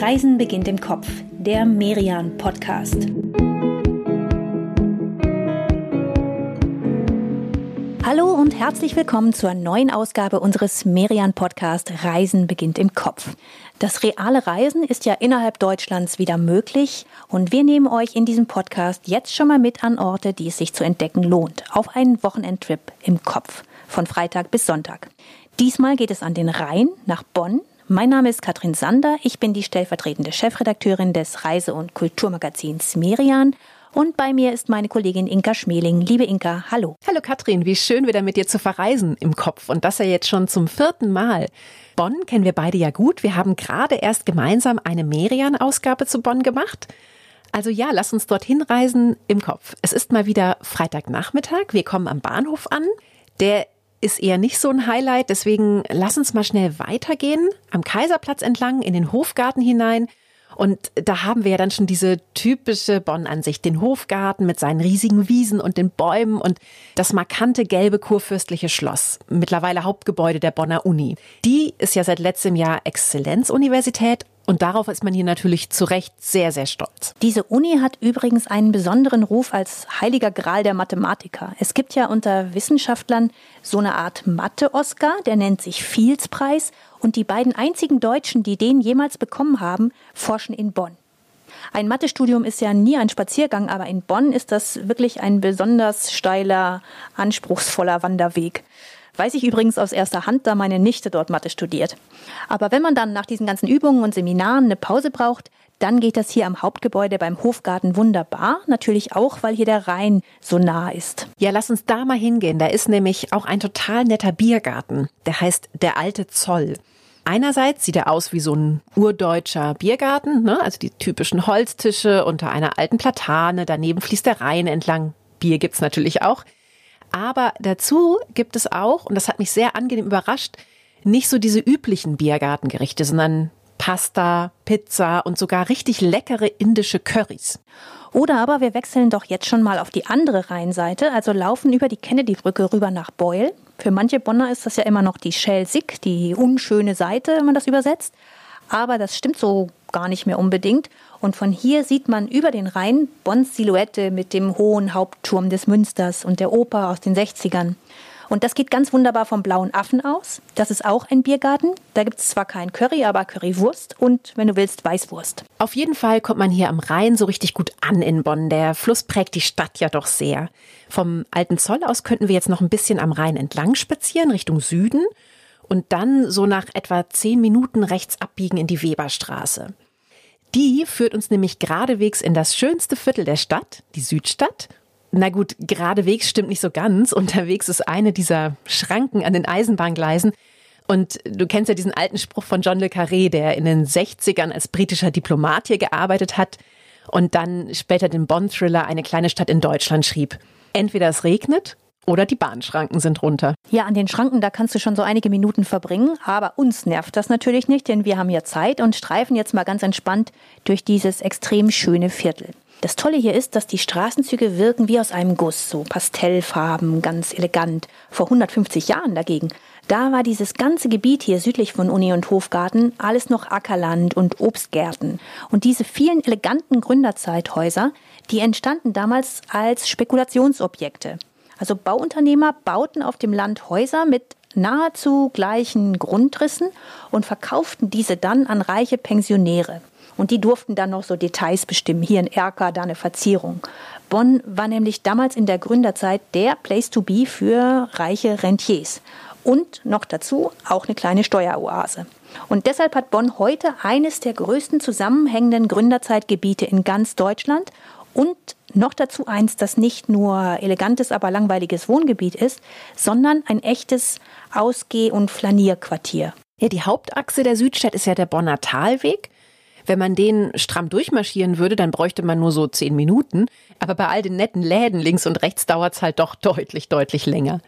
Reisen beginnt im Kopf, der Merian Podcast. Hallo und herzlich willkommen zur neuen Ausgabe unseres Merian Podcast Reisen beginnt im Kopf. Das reale Reisen ist ja innerhalb Deutschlands wieder möglich und wir nehmen euch in diesem Podcast jetzt schon mal mit an Orte, die es sich zu entdecken lohnt, auf einen Wochenendtrip im Kopf von Freitag bis Sonntag. Diesmal geht es an den Rhein nach Bonn. Mein Name ist Katrin Sander. Ich bin die stellvertretende Chefredakteurin des Reise- und Kulturmagazins Merian. Und bei mir ist meine Kollegin Inka Schmeling. Liebe Inka, hallo. Hallo Katrin, wie schön wieder mit dir zu verreisen im Kopf und das ja jetzt schon zum vierten Mal. Bonn kennen wir beide ja gut. Wir haben gerade erst gemeinsam eine Merian-Ausgabe zu Bonn gemacht. Also ja, lass uns dorthin reisen im Kopf. Es ist mal wieder Freitagnachmittag. Wir kommen am Bahnhof an. Der ist eher nicht so ein Highlight. Deswegen lass uns mal schnell weitergehen, am Kaiserplatz entlang, in den Hofgarten hinein. Und da haben wir ja dann schon diese typische Bonn-Ansicht, den Hofgarten mit seinen riesigen Wiesen und den Bäumen und das markante gelbe kurfürstliche Schloss, mittlerweile Hauptgebäude der Bonner Uni. Die ist ja seit letztem Jahr Exzellenzuniversität und darauf ist man hier natürlich zu Recht sehr, sehr stolz. Diese Uni hat übrigens einen besonderen Ruf als heiliger Gral der Mathematiker. Es gibt ja unter Wissenschaftlern so eine Art Mathe-Oscar, der nennt sich Fields-Preis. Und die beiden einzigen Deutschen, die den jemals bekommen haben, forschen in Bonn. Ein Mathestudium ist ja nie ein Spaziergang, aber in Bonn ist das wirklich ein besonders steiler, anspruchsvoller Wanderweg. Weiß ich übrigens aus erster Hand, da meine Nichte dort Mathe studiert. Aber wenn man dann nach diesen ganzen Übungen und Seminaren eine Pause braucht, dann geht das hier am Hauptgebäude beim Hofgarten wunderbar. Natürlich auch, weil hier der Rhein so nah ist. Ja, lass uns da mal hingehen. Da ist nämlich auch ein total netter Biergarten. Der heißt der alte Zoll. Einerseits sieht er aus wie so ein urdeutscher Biergarten, ne? also die typischen Holztische unter einer alten Platane. Daneben fließt der Rhein entlang. Bier gibt's natürlich auch. Aber dazu gibt es auch, und das hat mich sehr angenehm überrascht, nicht so diese üblichen Biergartengerichte, sondern Pasta, Pizza und sogar richtig leckere indische Currys. Oder aber wir wechseln doch jetzt schon mal auf die andere Rheinseite, also laufen über die Kennedy-Brücke rüber nach Beul. Für manche Bonner ist das ja immer noch die Schelsig, die unschöne Seite, wenn man das übersetzt. Aber das stimmt so gar nicht mehr unbedingt. Und von hier sieht man über den Rhein Bonns Silhouette mit dem hohen Hauptturm des Münsters und der Oper aus den 60ern. Und das geht ganz wunderbar vom Blauen Affen aus. Das ist auch ein Biergarten. Da gibt es zwar kein Curry, aber Currywurst und, wenn du willst, Weißwurst. Auf jeden Fall kommt man hier am Rhein so richtig gut an in Bonn. Der Fluss prägt die Stadt ja doch sehr. Vom alten Zoll aus könnten wir jetzt noch ein bisschen am Rhein entlang spazieren, Richtung Süden. Und dann so nach etwa zehn Minuten rechts abbiegen in die Weberstraße. Die führt uns nämlich geradewegs in das schönste Viertel der Stadt, die Südstadt. Na gut, geradewegs stimmt nicht so ganz. Unterwegs ist eine dieser Schranken an den Eisenbahngleisen. Und du kennst ja diesen alten Spruch von John le Carré, der in den 60ern als britischer Diplomat hier gearbeitet hat und dann später den Bond-Thriller Eine kleine Stadt in Deutschland schrieb. Entweder es regnet oder die Bahnschranken sind runter. Ja, an den Schranken, da kannst du schon so einige Minuten verbringen. Aber uns nervt das natürlich nicht, denn wir haben ja Zeit und streifen jetzt mal ganz entspannt durch dieses extrem schöne Viertel. Das Tolle hier ist, dass die Straßenzüge wirken wie aus einem Guss, so Pastellfarben, ganz elegant. Vor 150 Jahren dagegen, da war dieses ganze Gebiet hier südlich von Uni und Hofgarten alles noch Ackerland und Obstgärten. Und diese vielen eleganten Gründerzeithäuser, die entstanden damals als Spekulationsobjekte. Also Bauunternehmer bauten auf dem Land Häuser mit nahezu gleichen Grundrissen und verkauften diese dann an reiche Pensionäre. Und die durften dann noch so Details bestimmen. Hier ein Erker, da eine Verzierung. Bonn war nämlich damals in der Gründerzeit der Place to be für reiche Rentiers. Und noch dazu auch eine kleine Steueroase. Und deshalb hat Bonn heute eines der größten zusammenhängenden Gründerzeitgebiete in ganz Deutschland und noch dazu eins, das nicht nur elegantes, aber langweiliges Wohngebiet ist, sondern ein echtes Ausgeh- und Flanierquartier. Ja, die Hauptachse der Südstadt ist ja der Bonner Talweg. Wenn man den stramm durchmarschieren würde, dann bräuchte man nur so zehn Minuten. Aber bei all den netten Läden links und rechts dauert es halt doch deutlich, deutlich länger.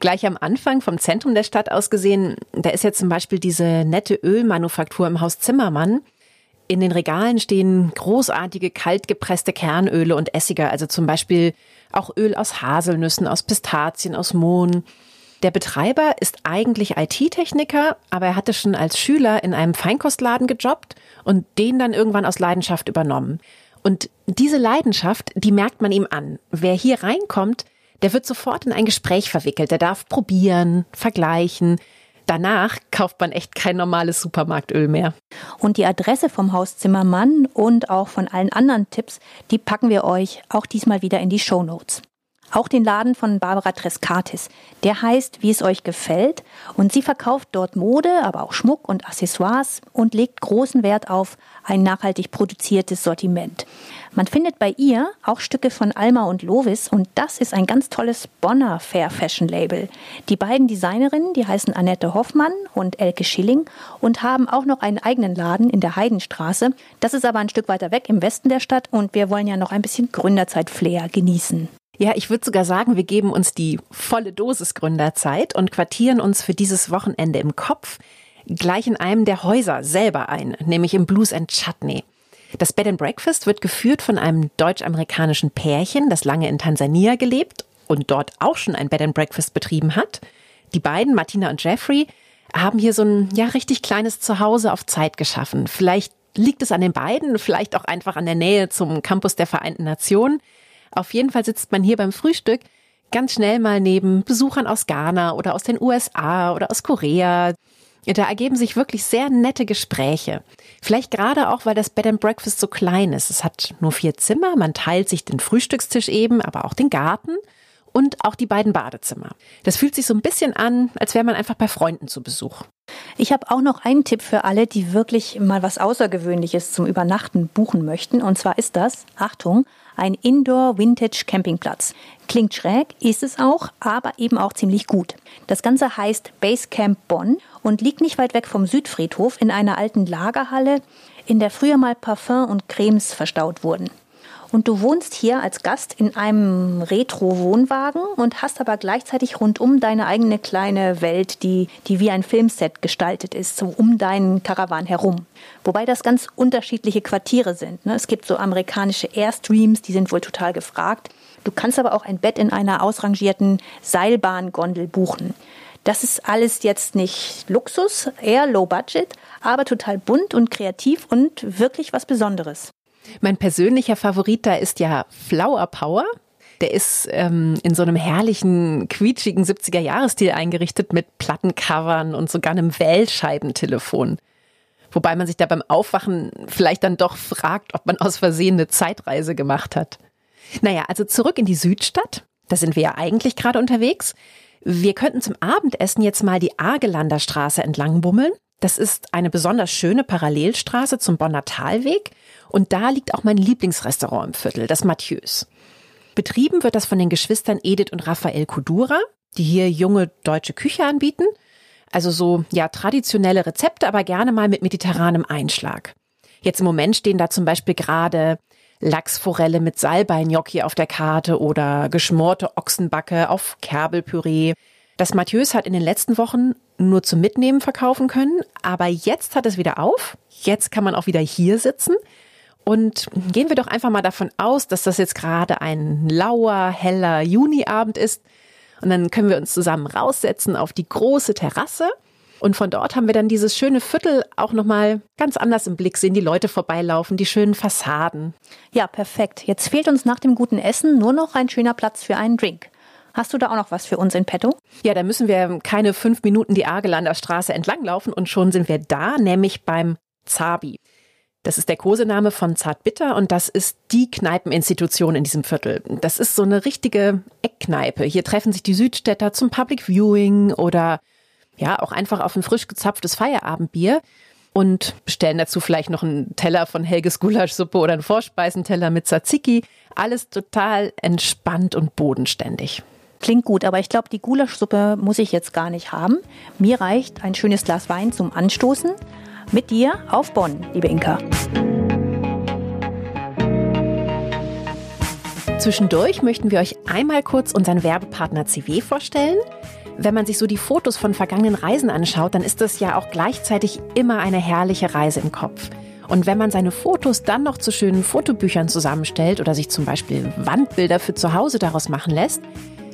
Gleich am Anfang vom Zentrum der Stadt aus gesehen, da ist ja zum Beispiel diese nette Ölmanufaktur im Haus Zimmermann. In den Regalen stehen großartige kaltgepresste Kernöle und Essige, also zum Beispiel auch Öl aus Haselnüssen, aus Pistazien, aus Mohn. Der Betreiber ist eigentlich IT-Techniker, aber er hatte schon als Schüler in einem Feinkostladen gejobbt und den dann irgendwann aus Leidenschaft übernommen. Und diese Leidenschaft, die merkt man ihm an. Wer hier reinkommt, der wird sofort in ein Gespräch verwickelt. Der darf probieren, vergleichen. Danach kauft man echt kein normales Supermarktöl mehr. Und die Adresse vom Haus Zimmermann und auch von allen anderen Tipps, die packen wir euch auch diesmal wieder in die Show Notes. Auch den Laden von Barbara Treskatis. Der heißt, wie es euch gefällt. Und sie verkauft dort Mode, aber auch Schmuck und Accessoires und legt großen Wert auf ein nachhaltig produziertes Sortiment. Man findet bei ihr auch Stücke von Alma und Lovis und das ist ein ganz tolles Bonner Fair Fashion Label. Die beiden Designerinnen, die heißen Annette Hoffmann und Elke Schilling und haben auch noch einen eigenen Laden in der Heidenstraße. Das ist aber ein Stück weiter weg im Westen der Stadt und wir wollen ja noch ein bisschen Gründerzeit-Flair genießen. Ja, ich würde sogar sagen, wir geben uns die volle Dosis Gründerzeit und quartieren uns für dieses Wochenende im Kopf gleich in einem der Häuser selber ein, nämlich im Blues and Chutney. Das Bed and Breakfast wird geführt von einem deutsch-amerikanischen Pärchen, das lange in Tansania gelebt und dort auch schon ein Bed and Breakfast betrieben hat. Die beiden, Martina und Jeffrey, haben hier so ein ja richtig kleines Zuhause auf Zeit geschaffen. Vielleicht liegt es an den beiden, vielleicht auch einfach an der Nähe zum Campus der Vereinten Nationen. Auf jeden Fall sitzt man hier beim Frühstück ganz schnell mal neben Besuchern aus Ghana oder aus den USA oder aus Korea. Da ergeben sich wirklich sehr nette Gespräche. Vielleicht gerade auch, weil das Bed and Breakfast so klein ist. Es hat nur vier Zimmer, man teilt sich den Frühstückstisch eben, aber auch den Garten und auch die beiden Badezimmer. Das fühlt sich so ein bisschen an, als wäre man einfach bei Freunden zu Besuch. Ich habe auch noch einen Tipp für alle, die wirklich mal was Außergewöhnliches zum Übernachten buchen möchten. Und zwar ist das, Achtung, ein Indoor-Vintage-Campingplatz. Klingt schräg, ist es auch, aber eben auch ziemlich gut. Das Ganze heißt Basecamp Bonn und liegt nicht weit weg vom Südfriedhof in einer alten Lagerhalle, in der früher mal Parfum und Cremes verstaut wurden. Und du wohnst hier als Gast in einem Retro-Wohnwagen und hast aber gleichzeitig rundum deine eigene kleine Welt, die, die wie ein Filmset gestaltet ist, so um deinen Karawan herum. Wobei das ganz unterschiedliche Quartiere sind. Ne? Es gibt so amerikanische Airstreams, die sind wohl total gefragt. Du kannst aber auch ein Bett in einer ausrangierten Seilbahngondel buchen. Das ist alles jetzt nicht Luxus, eher Low Budget, aber total bunt und kreativ und wirklich was Besonderes. Mein persönlicher Favorit da ist ja Flower Power. Der ist ähm, in so einem herrlichen, quietschigen 70er-Jahres-Stil eingerichtet mit Plattencovern und sogar einem Wählscheibentelefon. Wobei man sich da beim Aufwachen vielleicht dann doch fragt, ob man aus Versehen eine Zeitreise gemacht hat. Naja, also zurück in die Südstadt. Da sind wir ja eigentlich gerade unterwegs. Wir könnten zum Abendessen jetzt mal die Argelander Straße entlang bummeln. Das ist eine besonders schöne Parallelstraße zum Bonner Talweg und da liegt auch mein Lieblingsrestaurant im Viertel, das Mathieu's. Betrieben wird das von den Geschwistern Edith und Raphael Kudura, die hier junge deutsche Küche anbieten. Also so, ja, traditionelle Rezepte, aber gerne mal mit mediterranem Einschlag. Jetzt im Moment stehen da zum Beispiel gerade Lachsforelle mit Salbei-Gnocchi auf der Karte oder geschmorte Ochsenbacke auf Kerbelpüree. Das Mathieu's hat in den letzten Wochen nur zum Mitnehmen verkaufen können, aber jetzt hat es wieder auf. Jetzt kann man auch wieder hier sitzen. Und gehen wir doch einfach mal davon aus, dass das jetzt gerade ein lauer, heller Juniabend ist. Und dann können wir uns zusammen raussetzen auf die große Terrasse. Und von dort haben wir dann dieses schöne Viertel auch nochmal ganz anders im Blick, sehen die Leute vorbeilaufen, die schönen Fassaden. Ja, perfekt. Jetzt fehlt uns nach dem guten Essen nur noch ein schöner Platz für einen Drink. Hast du da auch noch was für uns in petto? Ja, da müssen wir keine fünf Minuten die Argelander Straße entlanglaufen und schon sind wir da, nämlich beim Zabi. Das ist der Kosename von Zartbitter und das ist die Kneipeninstitution in diesem Viertel. Das ist so eine richtige Eckkneipe. Hier treffen sich die Südstädter zum Public Viewing oder ja, auch einfach auf ein frisch gezapftes Feierabendbier und bestellen dazu vielleicht noch einen Teller von Helges Gulaschsuppe oder einen Vorspeisenteller mit Tzatziki. Alles total entspannt und bodenständig. Klingt gut, aber ich glaube, die Gulaschsuppe muss ich jetzt gar nicht haben. Mir reicht ein schönes Glas Wein zum Anstoßen mit dir auf Bonn, liebe Inka. Zwischendurch möchten wir euch einmal kurz unseren Werbepartner CW vorstellen. Wenn man sich so die Fotos von vergangenen Reisen anschaut, dann ist das ja auch gleichzeitig immer eine herrliche Reise im Kopf. Und wenn man seine Fotos dann noch zu schönen Fotobüchern zusammenstellt oder sich zum Beispiel Wandbilder für zu Hause daraus machen lässt,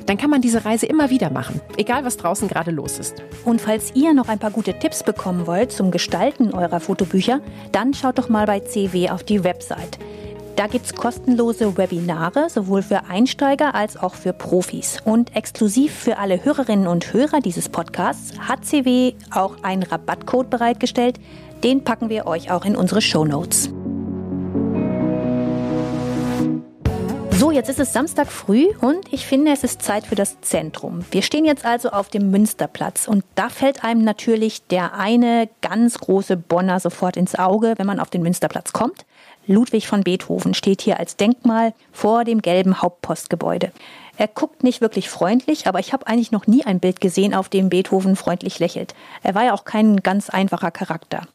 dann kann man diese Reise immer wieder machen, egal was draußen gerade los ist. Und falls ihr noch ein paar gute Tipps bekommen wollt zum Gestalten eurer Fotobücher, dann schaut doch mal bei CW auf die Website. Da gibt es kostenlose Webinare, sowohl für Einsteiger als auch für Profis. Und exklusiv für alle Hörerinnen und Hörer dieses Podcasts hat CW auch einen Rabattcode bereitgestellt. Den packen wir euch auch in unsere Show Notes. So, jetzt ist es Samstag früh und ich finde, es ist Zeit für das Zentrum. Wir stehen jetzt also auf dem Münsterplatz und da fällt einem natürlich der eine ganz große Bonner sofort ins Auge, wenn man auf den Münsterplatz kommt. Ludwig von Beethoven steht hier als Denkmal vor dem gelben Hauptpostgebäude. Er guckt nicht wirklich freundlich, aber ich habe eigentlich noch nie ein Bild gesehen, auf dem Beethoven freundlich lächelt. Er war ja auch kein ganz einfacher Charakter.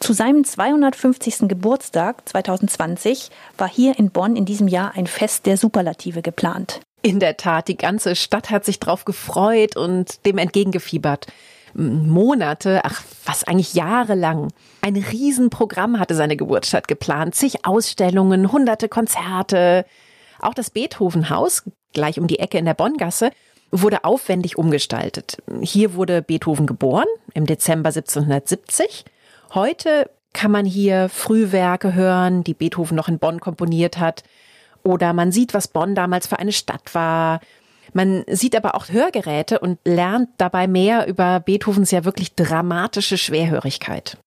Zu seinem 250. Geburtstag 2020 war hier in Bonn in diesem Jahr ein Fest der Superlative geplant. In der Tat, die ganze Stadt hat sich drauf gefreut und dem entgegengefiebert. Monate, ach, was eigentlich jahrelang. Ein Riesenprogramm hatte seine Geburtsstadt geplant, zig Ausstellungen, hunderte Konzerte. Auch das Beethovenhaus, gleich um die Ecke in der Bonngasse, wurde aufwendig umgestaltet. Hier wurde Beethoven geboren, im Dezember 1770. Heute kann man hier Frühwerke hören, die Beethoven noch in Bonn komponiert hat. Oder man sieht, was Bonn damals für eine Stadt war. Man sieht aber auch Hörgeräte und lernt dabei mehr über Beethovens ja wirklich dramatische Schwerhörigkeit.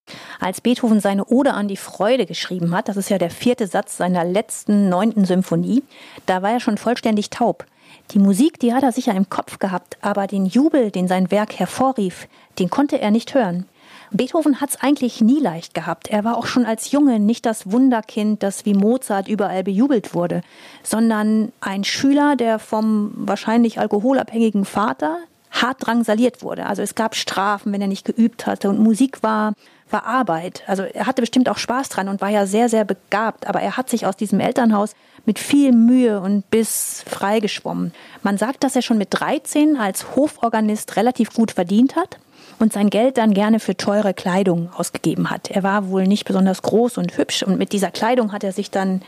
Als Beethoven seine Ode an die Freude geschrieben hat, das ist ja der vierte Satz seiner letzten neunten Symphonie, da war er schon vollständig taub. Die Musik, die hat er sicher im Kopf gehabt, aber den Jubel, den sein Werk hervorrief, den konnte er nicht hören. Beethoven hat es eigentlich nie leicht gehabt. Er war auch schon als Junge nicht das Wunderkind, das wie Mozart überall bejubelt wurde, sondern ein Schüler, der vom wahrscheinlich alkoholabhängigen Vater hart drangsaliert wurde. Also es gab Strafen, wenn er nicht geübt hatte und Musik war war Arbeit. Also er hatte bestimmt auch Spaß dran und war ja sehr, sehr begabt, aber er hat sich aus diesem Elternhaus mit viel Mühe und Biss freigeschwommen. Man sagt, dass er schon mit 13 als Hoforganist relativ gut verdient hat und sein Geld dann gerne für teure Kleidung ausgegeben hat. Er war wohl nicht besonders groß und hübsch und mit dieser Kleidung hat er sich dann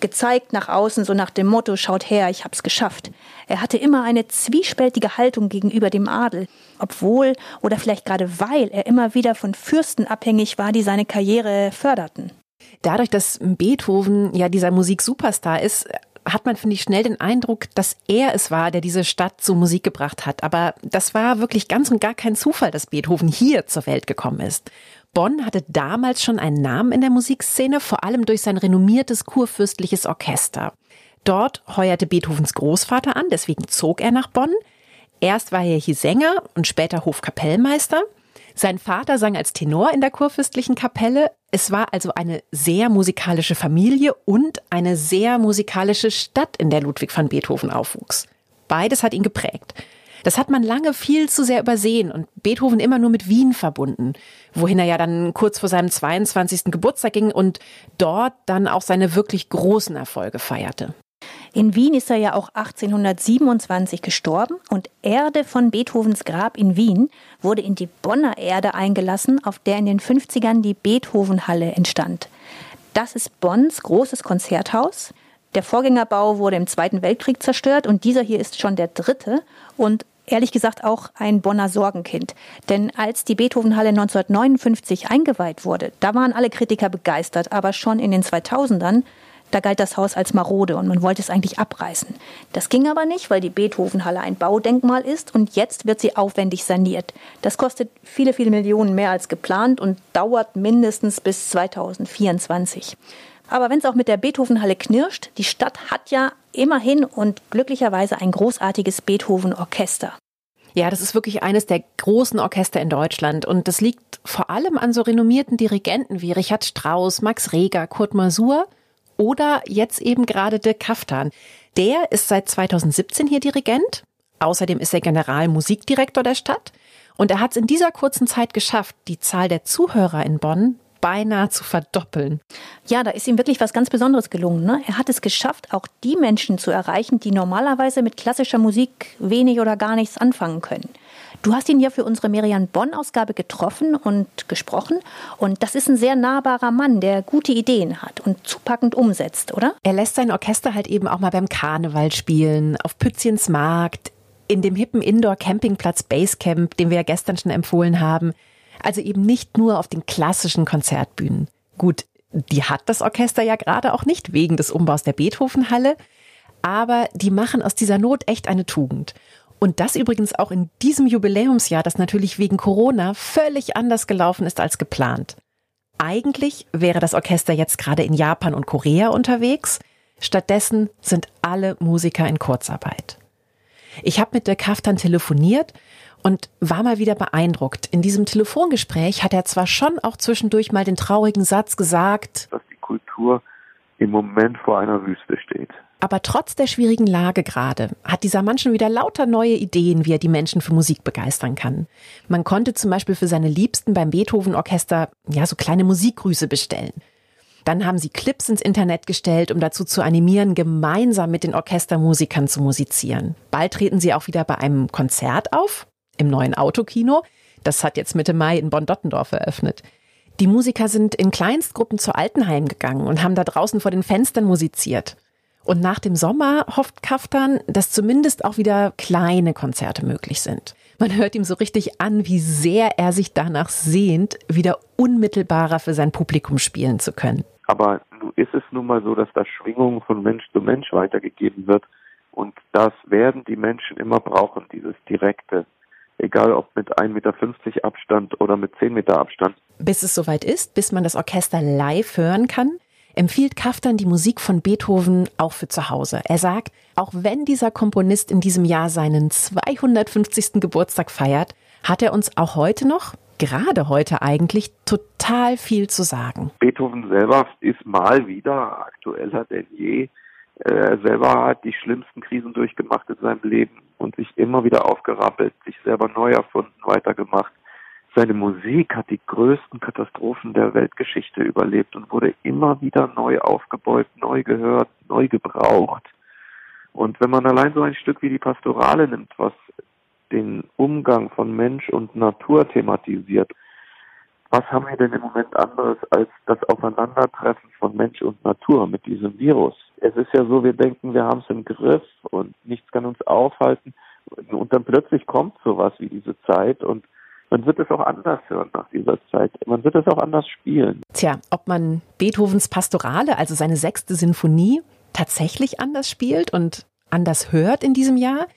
gezeigt nach außen, so nach dem Motto, schaut her, ich hab's geschafft. Er hatte immer eine zwiespältige Haltung gegenüber dem Adel, obwohl oder vielleicht gerade weil er immer wieder von Fürsten abhängig war, die seine Karriere förderten. Dadurch, dass Beethoven ja dieser Musik-Superstar ist, hat man, finde ich, schnell den Eindruck, dass er es war, der diese Stadt zur Musik gebracht hat. Aber das war wirklich ganz und gar kein Zufall, dass Beethoven hier zur Welt gekommen ist. Bonn hatte damals schon einen Namen in der Musikszene, vor allem durch sein renommiertes kurfürstliches Orchester. Dort heuerte Beethovens Großvater an, deswegen zog er nach Bonn. Erst war er hier Sänger und später Hofkapellmeister. Sein Vater sang als Tenor in der kurfürstlichen Kapelle. Es war also eine sehr musikalische Familie und eine sehr musikalische Stadt, in der Ludwig van Beethoven aufwuchs. Beides hat ihn geprägt. Das hat man lange viel zu sehr übersehen und Beethoven immer nur mit Wien verbunden, wohin er ja dann kurz vor seinem 22. Geburtstag ging und dort dann auch seine wirklich großen Erfolge feierte. In Wien ist er ja auch 1827 gestorben und Erde von Beethovens Grab in Wien wurde in die Bonner Erde eingelassen, auf der in den 50ern die Beethovenhalle entstand. Das ist Bonns großes Konzerthaus. Der Vorgängerbau wurde im Zweiten Weltkrieg zerstört und dieser hier ist schon der dritte und ehrlich gesagt auch ein Bonner Sorgenkind. Denn als die Beethovenhalle 1959 eingeweiht wurde, da waren alle Kritiker begeistert, aber schon in den 2000ern da galt das Haus als marode und man wollte es eigentlich abreißen. Das ging aber nicht, weil die Beethovenhalle ein Baudenkmal ist und jetzt wird sie aufwendig saniert. Das kostet viele, viele Millionen mehr als geplant und dauert mindestens bis 2024. Aber wenn es auch mit der Beethovenhalle knirscht, die Stadt hat ja immerhin und glücklicherweise ein großartiges Beethoven-Orchester. Ja, das ist wirklich eines der großen Orchester in Deutschland und das liegt vor allem an so renommierten Dirigenten wie Richard Strauss, Max Reger, Kurt Masur oder jetzt eben gerade Dirk Kaftan. Der ist seit 2017 hier Dirigent. Außerdem ist er Generalmusikdirektor der Stadt. Und er hat es in dieser kurzen Zeit geschafft, die Zahl der Zuhörer in Bonn beinahe zu verdoppeln. Ja, da ist ihm wirklich was ganz Besonderes gelungen. Ne? Er hat es geschafft, auch die Menschen zu erreichen, die normalerweise mit klassischer Musik wenig oder gar nichts anfangen können. Du hast ihn ja für unsere Merian Bonn-Ausgabe getroffen und gesprochen. Und das ist ein sehr nahbarer Mann, der gute Ideen hat und zupackend umsetzt, oder? Er lässt sein Orchester halt eben auch mal beim Karneval spielen, auf Pützchens Markt, in dem hippen Indoor-Campingplatz Basecamp, den wir ja gestern schon empfohlen haben. Also eben nicht nur auf den klassischen Konzertbühnen. Gut, die hat das Orchester ja gerade auch nicht wegen des Umbaus der Beethovenhalle, aber die machen aus dieser Not echt eine Tugend. Und das übrigens auch in diesem Jubiläumsjahr, das natürlich wegen Corona völlig anders gelaufen ist als geplant. Eigentlich wäre das Orchester jetzt gerade in Japan und Korea unterwegs. Stattdessen sind alle Musiker in Kurzarbeit. Ich habe mit Dirk Kaftan telefoniert und war mal wieder beeindruckt. In diesem Telefongespräch hat er zwar schon auch zwischendurch mal den traurigen Satz gesagt, dass die Kultur im Moment vor einer Wüste steht. Aber trotz der schwierigen Lage gerade hat dieser Mann schon wieder lauter neue Ideen, wie er die Menschen für Musik begeistern kann. Man konnte zum Beispiel für seine Liebsten beim Beethoven-Orchester ja so kleine Musikgrüße bestellen. Dann haben sie Clips ins Internet gestellt, um dazu zu animieren, gemeinsam mit den Orchestermusikern zu musizieren. Bald treten sie auch wieder bei einem Konzert auf, im neuen Autokino. Das hat jetzt Mitte Mai in Bonn-Dottendorf eröffnet. Die Musiker sind in Kleinstgruppen zu Altenheim gegangen und haben da draußen vor den Fenstern musiziert. Und nach dem Sommer hofft Kaftan, dass zumindest auch wieder kleine Konzerte möglich sind. Man hört ihm so richtig an, wie sehr er sich danach sehnt, wieder unmittelbarer für sein Publikum spielen zu können. Aber nun ist es nun mal so, dass da Schwingungen von Mensch zu Mensch weitergegeben wird. Und das werden die Menschen immer brauchen, dieses direkte. Egal ob mit 1,50 Meter Abstand oder mit 10 Meter Abstand. Bis es soweit ist, bis man das Orchester live hören kann, empfiehlt Kaftan die Musik von Beethoven auch für zu Hause. Er sagt, auch wenn dieser Komponist in diesem Jahr seinen 250. Geburtstag feiert, hat er uns auch heute noch, gerade heute eigentlich, total viel zu sagen. Beethoven selber ist mal wieder aktueller denn je. Er selber hat die schlimmsten Krisen durchgemacht in seinem Leben und sich immer wieder aufgerappelt, sich selber neu erfunden, weitergemacht. Seine Musik hat die größten Katastrophen der Weltgeschichte überlebt und wurde immer wieder neu aufgebaut, neu gehört, neu gebraucht. Und wenn man allein so ein Stück wie die Pastorale nimmt, was den Umgang von Mensch und Natur thematisiert, was haben wir denn im Moment anderes als das Aufeinandertreffen von Mensch und Natur mit diesem Virus? Es ist ja so, wir denken, wir haben es im Griff und nichts kann uns aufhalten. Und dann plötzlich kommt sowas wie diese Zeit und man wird es auch anders hören nach dieser Zeit. Man wird es auch anders spielen. Tja, ob man Beethovens Pastorale, also seine sechste Sinfonie, tatsächlich anders spielt und anders hört in diesem Jahr,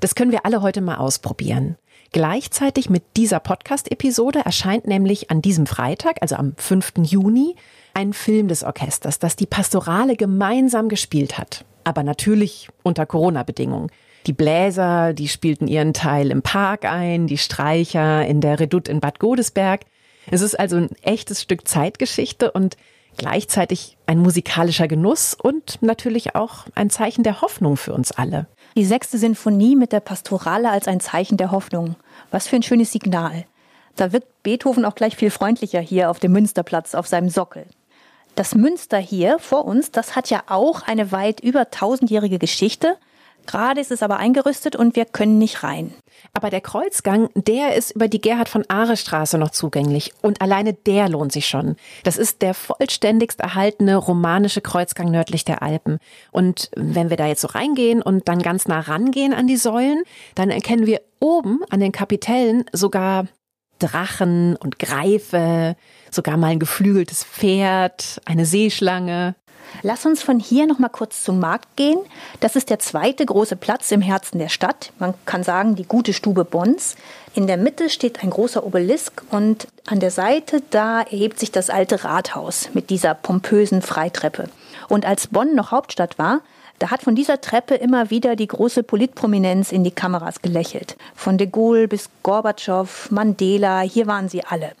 das können wir alle heute mal ausprobieren. Gleichzeitig mit dieser Podcast-Episode erscheint nämlich an diesem Freitag, also am 5. Juni, ein Film des Orchesters, das die Pastorale gemeinsam gespielt hat. Aber natürlich unter Corona-Bedingungen. Die Bläser, die spielten ihren Teil im Park ein, die Streicher in der Redoute in Bad Godesberg. Es ist also ein echtes Stück Zeitgeschichte und gleichzeitig ein musikalischer Genuss und natürlich auch ein Zeichen der Hoffnung für uns alle. Die sechste Sinfonie mit der Pastorale als ein Zeichen der Hoffnung. Was für ein schönes Signal. Da wirkt Beethoven auch gleich viel freundlicher hier auf dem Münsterplatz auf seinem Sockel. Das Münster hier vor uns, das hat ja auch eine weit über tausendjährige Geschichte Gerade ist es aber eingerüstet und wir können nicht rein. Aber der Kreuzgang, der ist über die Gerhard von Aare Straße noch zugänglich und alleine der lohnt sich schon. Das ist der vollständigst erhaltene romanische Kreuzgang nördlich der Alpen. Und wenn wir da jetzt so reingehen und dann ganz nah rangehen an die Säulen, dann erkennen wir oben an den Kapitellen sogar Drachen und Greife, sogar mal ein geflügeltes Pferd, eine Seeschlange. Lass uns von hier noch mal kurz zum Markt gehen. Das ist der zweite große Platz im Herzen der Stadt. Man kann sagen, die gute Stube Bonns. In der Mitte steht ein großer Obelisk und an der Seite da erhebt sich das alte Rathaus mit dieser pompösen Freitreppe. Und als Bonn noch Hauptstadt war, da hat von dieser Treppe immer wieder die große Politprominenz in die Kameras gelächelt. Von de Gaulle bis Gorbatschow, Mandela, hier waren sie alle.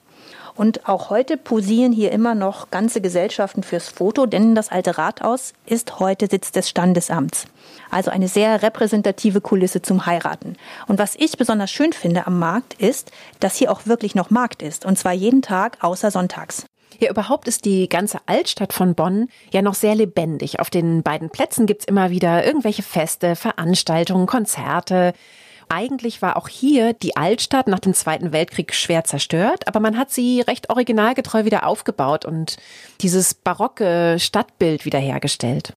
Und auch heute posieren hier immer noch ganze Gesellschaften fürs Foto, denn das alte Rathaus ist heute Sitz des Standesamts. Also eine sehr repräsentative Kulisse zum Heiraten. Und was ich besonders schön finde am Markt ist, dass hier auch wirklich noch Markt ist. Und zwar jeden Tag außer sonntags. Ja, überhaupt ist die ganze Altstadt von Bonn ja noch sehr lebendig. Auf den beiden Plätzen gibt's immer wieder irgendwelche Feste, Veranstaltungen, Konzerte. Eigentlich war auch hier die Altstadt nach dem Zweiten Weltkrieg schwer zerstört, aber man hat sie recht originalgetreu wieder aufgebaut und dieses barocke Stadtbild wiederhergestellt.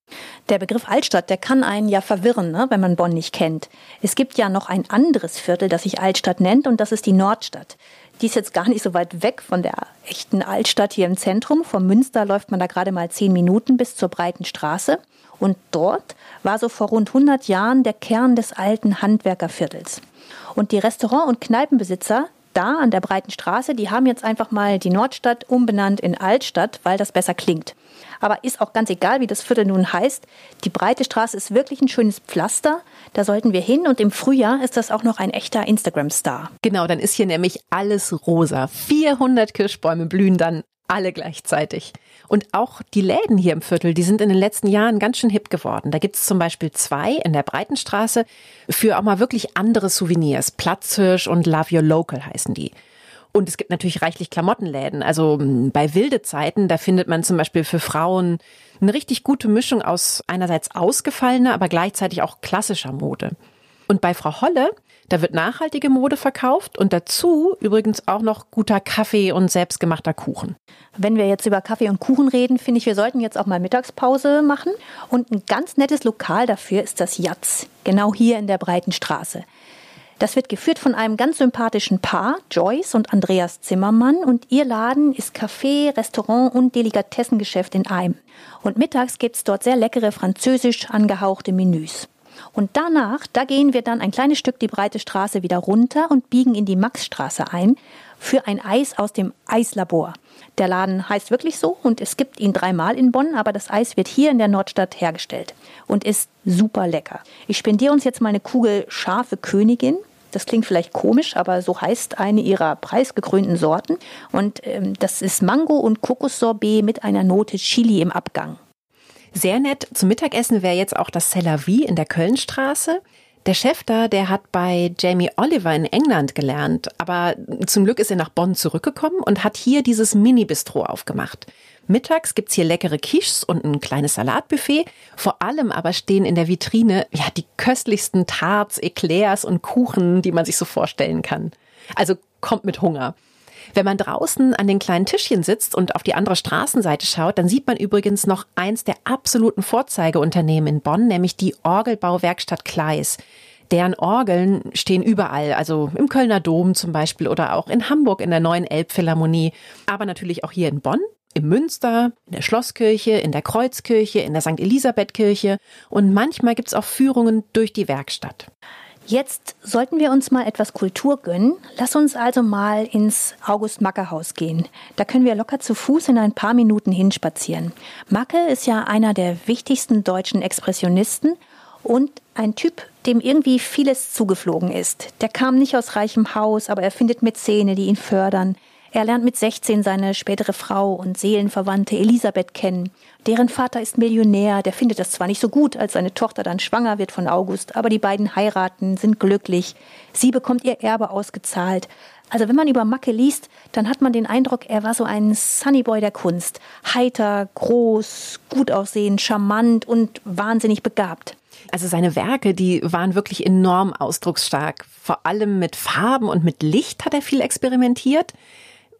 Der Begriff Altstadt, der kann einen ja verwirren, ne, wenn man Bonn nicht kennt. Es gibt ja noch ein anderes Viertel, das sich Altstadt nennt, und das ist die Nordstadt. Die ist jetzt gar nicht so weit weg von der echten Altstadt hier im Zentrum. Vom Münster läuft man da gerade mal zehn Minuten bis zur breiten Straße. Und dort war so vor rund 100 Jahren der Kern des alten Handwerkerviertels. Und die Restaurant- und Kneipenbesitzer da an der breiten Straße, die haben jetzt einfach mal die Nordstadt umbenannt in Altstadt, weil das besser klingt. Aber ist auch ganz egal, wie das Viertel nun heißt. Die breite Straße ist wirklich ein schönes Pflaster. Da sollten wir hin und im Frühjahr ist das auch noch ein echter Instagram-Star. Genau, dann ist hier nämlich alles rosa. 400 Kirschbäume blühen dann alle gleichzeitig. Und auch die Läden hier im Viertel, die sind in den letzten Jahren ganz schön hip geworden. Da gibt es zum Beispiel zwei in der Breitenstraße für auch mal wirklich andere Souvenirs. Platzhirsch und Love Your Local heißen die. Und es gibt natürlich reichlich Klamottenläden. Also hm, bei wilde Zeiten, da findet man zum Beispiel für Frauen eine richtig gute Mischung aus einerseits ausgefallener, aber gleichzeitig auch klassischer Mode. Und bei Frau Holle, da wird nachhaltige Mode verkauft und dazu übrigens auch noch guter Kaffee und selbstgemachter Kuchen. Wenn wir jetzt über Kaffee und Kuchen reden, finde ich, wir sollten jetzt auch mal Mittagspause machen. Und ein ganz nettes Lokal dafür ist das Jatz, genau hier in der Breiten Straße. Das wird geführt von einem ganz sympathischen Paar, Joyce und Andreas Zimmermann. Und ihr Laden ist Café, Restaurant und Delikatessengeschäft in einem. Und mittags gibt es dort sehr leckere französisch angehauchte Menüs. Und danach, da gehen wir dann ein kleines Stück die breite Straße wieder runter und biegen in die Maxstraße ein für ein Eis aus dem Eislabor. Der Laden heißt wirklich so und es gibt ihn dreimal in Bonn, aber das Eis wird hier in der Nordstadt hergestellt und ist super lecker. Ich spendiere uns jetzt mal eine Kugel scharfe Königin. Das klingt vielleicht komisch, aber so heißt eine ihrer preisgekrönten Sorten. Und ähm, das ist Mango und Kokossorbet mit einer Note Chili im Abgang. Sehr nett. Zum Mittagessen wäre jetzt auch das Cellavi in der Kölnstraße. Der Chef da, der hat bei Jamie Oliver in England gelernt, aber zum Glück ist er nach Bonn zurückgekommen und hat hier dieses Mini-Bistro aufgemacht. Mittags gibt's hier leckere Quiches und ein kleines Salatbuffet. Vor allem aber stehen in der Vitrine ja die köstlichsten Tarts, Eclairs und Kuchen, die man sich so vorstellen kann. Also kommt mit Hunger. Wenn man draußen an den kleinen Tischchen sitzt und auf die andere Straßenseite schaut, dann sieht man übrigens noch eins der absoluten Vorzeigeunternehmen in Bonn, nämlich die Orgelbauwerkstatt Kleis. Deren Orgeln stehen überall, also im Kölner Dom zum Beispiel oder auch in Hamburg in der neuen Elbphilharmonie, aber natürlich auch hier in Bonn im Münster, in der Schlosskirche, in der Kreuzkirche, in der St. Elisabethkirche und manchmal gibt's auch Führungen durch die Werkstatt. Jetzt sollten wir uns mal etwas Kultur gönnen. Lass uns also mal ins August-Macke-Haus gehen. Da können wir locker zu Fuß in ein paar Minuten hinspazieren. Macke ist ja einer der wichtigsten deutschen Expressionisten und ein Typ, dem irgendwie vieles zugeflogen ist. Der kam nicht aus reichem Haus, aber er findet Mäzene, die ihn fördern. Er lernt mit 16 seine spätere Frau und Seelenverwandte Elisabeth kennen. Deren Vater ist Millionär, der findet das zwar nicht so gut, als seine Tochter dann schwanger wird von August, aber die beiden heiraten, sind glücklich. Sie bekommt ihr Erbe ausgezahlt. Also wenn man über Macke liest, dann hat man den Eindruck, er war so ein Sunnyboy der Kunst. Heiter, groß, gut aussehend, charmant und wahnsinnig begabt. Also seine Werke, die waren wirklich enorm ausdrucksstark. Vor allem mit Farben und mit Licht hat er viel experimentiert.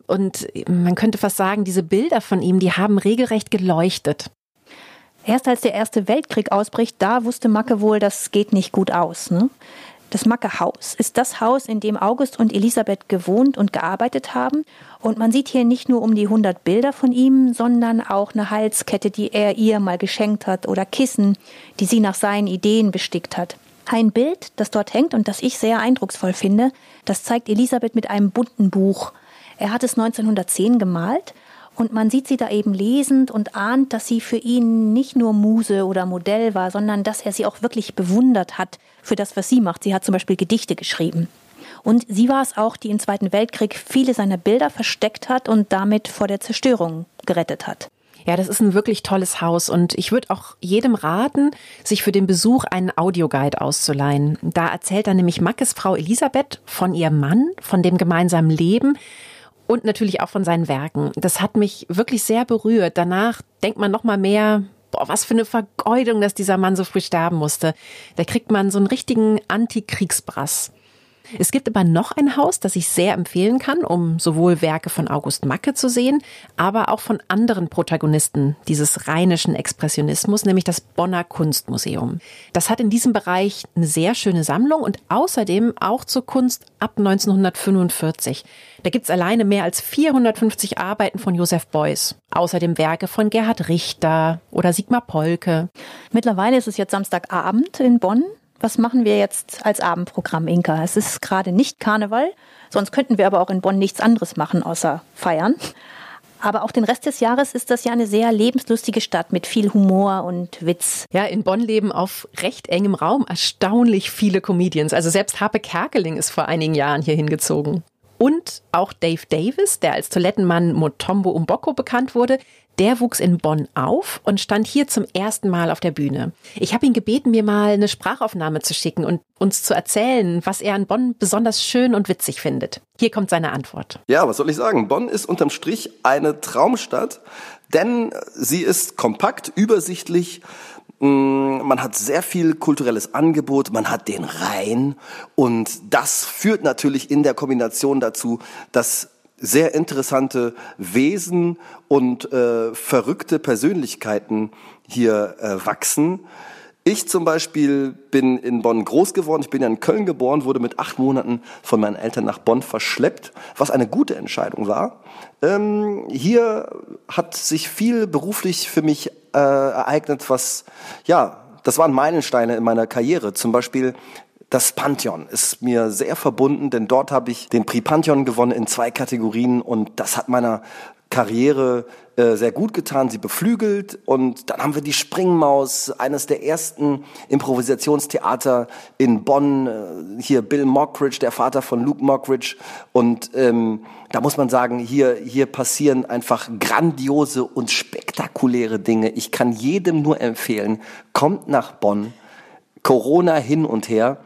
Und man könnte fast sagen, diese Bilder von ihm, die haben regelrecht geleuchtet. Erst als der Erste Weltkrieg ausbricht, da wusste Macke wohl, das geht nicht gut aus. Ne? Das Macke-Haus ist das Haus, in dem August und Elisabeth gewohnt und gearbeitet haben. Und man sieht hier nicht nur um die 100 Bilder von ihm, sondern auch eine Halskette, die er ihr mal geschenkt hat oder Kissen, die sie nach seinen Ideen bestickt hat. Ein Bild, das dort hängt und das ich sehr eindrucksvoll finde, das zeigt Elisabeth mit einem bunten Buch. Er hat es 1910 gemalt und man sieht sie da eben lesend und ahnt, dass sie für ihn nicht nur Muse oder Modell war, sondern dass er sie auch wirklich bewundert hat für das, was sie macht. Sie hat zum Beispiel Gedichte geschrieben. Und sie war es auch, die im Zweiten Weltkrieg viele seiner Bilder versteckt hat und damit vor der Zerstörung gerettet hat. Ja, das ist ein wirklich tolles Haus und ich würde auch jedem raten, sich für den Besuch einen Audioguide auszuleihen. Da erzählt dann nämlich Mackes Frau Elisabeth von ihrem Mann, von dem gemeinsamen Leben, und natürlich auch von seinen Werken. Das hat mich wirklich sehr berührt. Danach denkt man noch mal mehr, boah, was für eine Vergeudung, dass dieser Mann so früh sterben musste. Da kriegt man so einen richtigen Antikriegsbrass. Es gibt aber noch ein Haus, das ich sehr empfehlen kann, um sowohl Werke von August Macke zu sehen, aber auch von anderen Protagonisten dieses rheinischen Expressionismus, nämlich das Bonner Kunstmuseum. Das hat in diesem Bereich eine sehr schöne Sammlung und außerdem auch zur Kunst ab 1945. Da gibt's alleine mehr als 450 Arbeiten von Josef Beuys. Außerdem Werke von Gerhard Richter oder Sigmar Polke. Mittlerweile ist es jetzt Samstagabend in Bonn. Was machen wir jetzt als Abendprogramm, Inka? Es ist gerade nicht Karneval, sonst könnten wir aber auch in Bonn nichts anderes machen außer feiern. Aber auch den Rest des Jahres ist das ja eine sehr lebenslustige Stadt mit viel Humor und Witz. Ja, in Bonn leben auf recht engem Raum erstaunlich viele Comedians. Also selbst Harpe Kerkeling ist vor einigen Jahren hier hingezogen. Und auch Dave Davis, der als Toilettenmann Motombo Umboko bekannt wurde, der wuchs in Bonn auf und stand hier zum ersten Mal auf der Bühne. Ich habe ihn gebeten, mir mal eine Sprachaufnahme zu schicken und uns zu erzählen, was er an Bonn besonders schön und witzig findet. Hier kommt seine Antwort. Ja, was soll ich sagen? Bonn ist unterm Strich eine Traumstadt, denn sie ist kompakt, übersichtlich, Mm, man hat sehr viel kulturelles Angebot, man hat den Rhein und das führt natürlich in der Kombination dazu, dass sehr interessante Wesen und äh, verrückte Persönlichkeiten hier äh, wachsen. Ich zum Beispiel bin in Bonn groß geworden. Ich bin ja in Köln geboren, wurde mit acht Monaten von meinen Eltern nach Bonn verschleppt, was eine gute Entscheidung war. Ähm, hier hat sich viel beruflich für mich äh, ereignet, was, ja, das waren Meilensteine in meiner Karriere. Zum Beispiel das Pantheon ist mir sehr verbunden, denn dort habe ich den Prix Pantheon gewonnen in zwei Kategorien und das hat meiner Karriere äh, sehr gut getan, sie beflügelt und dann haben wir die Springmaus, eines der ersten Improvisationstheater in Bonn, äh, hier Bill Mockridge, der Vater von Luke Mockridge und ähm, da muss man sagen, hier, hier passieren einfach grandiose und spektakuläre Dinge. Ich kann jedem nur empfehlen, kommt nach Bonn, Corona hin und her,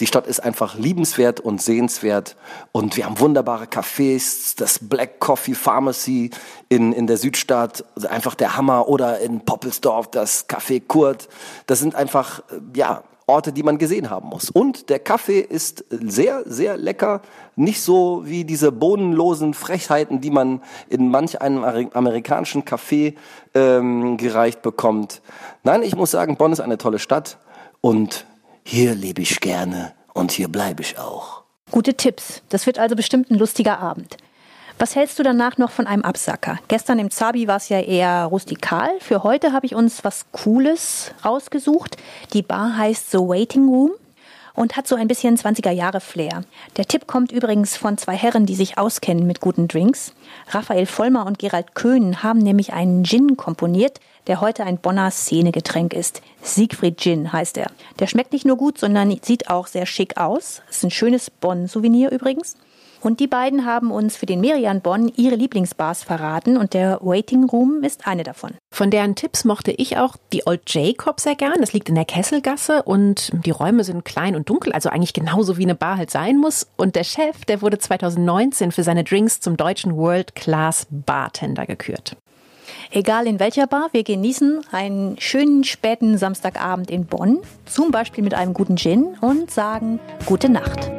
die Stadt ist einfach liebenswert und sehenswert und wir haben wunderbare Cafés, das Black Coffee Pharmacy in, in der Südstadt, also einfach der Hammer oder in Poppelsdorf das Café Kurt. Das sind einfach, äh, ja, Orte, die man gesehen haben muss. Und der Kaffee ist sehr, sehr lecker. Nicht so wie diese bodenlosen Frechheiten, die man in manch einem amerikanischen Café ähm, gereicht bekommt. Nein, ich muss sagen, Bonn ist eine tolle Stadt und hier lebe ich gerne und hier bleibe ich auch. Gute Tipps. Das wird also bestimmt ein lustiger Abend. Was hältst du danach noch von einem Absacker? Gestern im Zabi war es ja eher rustikal. Für heute habe ich uns was Cooles rausgesucht. Die Bar heißt The Waiting Room und hat so ein bisschen 20er Jahre Flair. Der Tipp kommt übrigens von zwei Herren, die sich auskennen mit guten Drinks. Raphael Vollmer und Gerald Köhn haben nämlich einen Gin komponiert, der heute ein Bonner Szenegetränk ist. Siegfried Gin heißt er. Der schmeckt nicht nur gut, sondern sieht auch sehr schick aus. Ist ein schönes Bonn-Souvenir übrigens. Und die beiden haben uns für den Merian Bonn ihre Lieblingsbars verraten und der Waiting Room ist eine davon. Von deren Tipps mochte ich auch die Old Jacob sehr gern. Das liegt in der Kesselgasse und die Räume sind klein und dunkel, also eigentlich genauso wie eine Bar halt sein muss. Und der Chef, der wurde 2019 für seine Drinks zum deutschen World Class Bartender gekürt. Egal in welcher Bar, wir genießen einen schönen späten Samstagabend in Bonn, zum Beispiel mit einem guten Gin und sagen gute Nacht.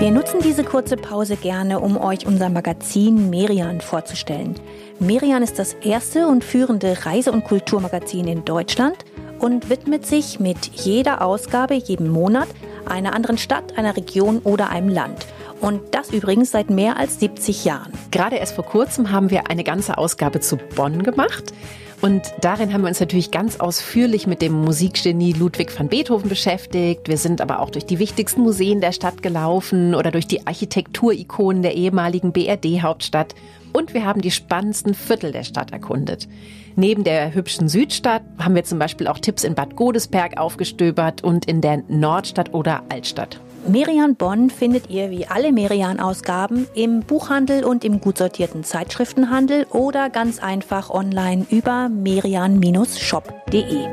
Wir nutzen diese kurze Pause gerne, um euch unser Magazin Merian vorzustellen. Merian ist das erste und führende Reise- und Kulturmagazin in Deutschland und widmet sich mit jeder Ausgabe jeden Monat einer anderen Stadt, einer Region oder einem Land. Und das übrigens seit mehr als 70 Jahren. Gerade erst vor kurzem haben wir eine ganze Ausgabe zu Bonn gemacht. Und darin haben wir uns natürlich ganz ausführlich mit dem Musikgenie Ludwig van Beethoven beschäftigt. Wir sind aber auch durch die wichtigsten Museen der Stadt gelaufen oder durch die Architekturikonen der ehemaligen BRD-Hauptstadt. Und wir haben die spannendsten Viertel der Stadt erkundet. Neben der hübschen Südstadt haben wir zum Beispiel auch Tipps in Bad Godesberg aufgestöbert und in der Nordstadt oder Altstadt. Merian Bonn findet ihr wie alle Merian-Ausgaben im Buchhandel und im gut sortierten Zeitschriftenhandel oder ganz einfach online über merian-shop.de.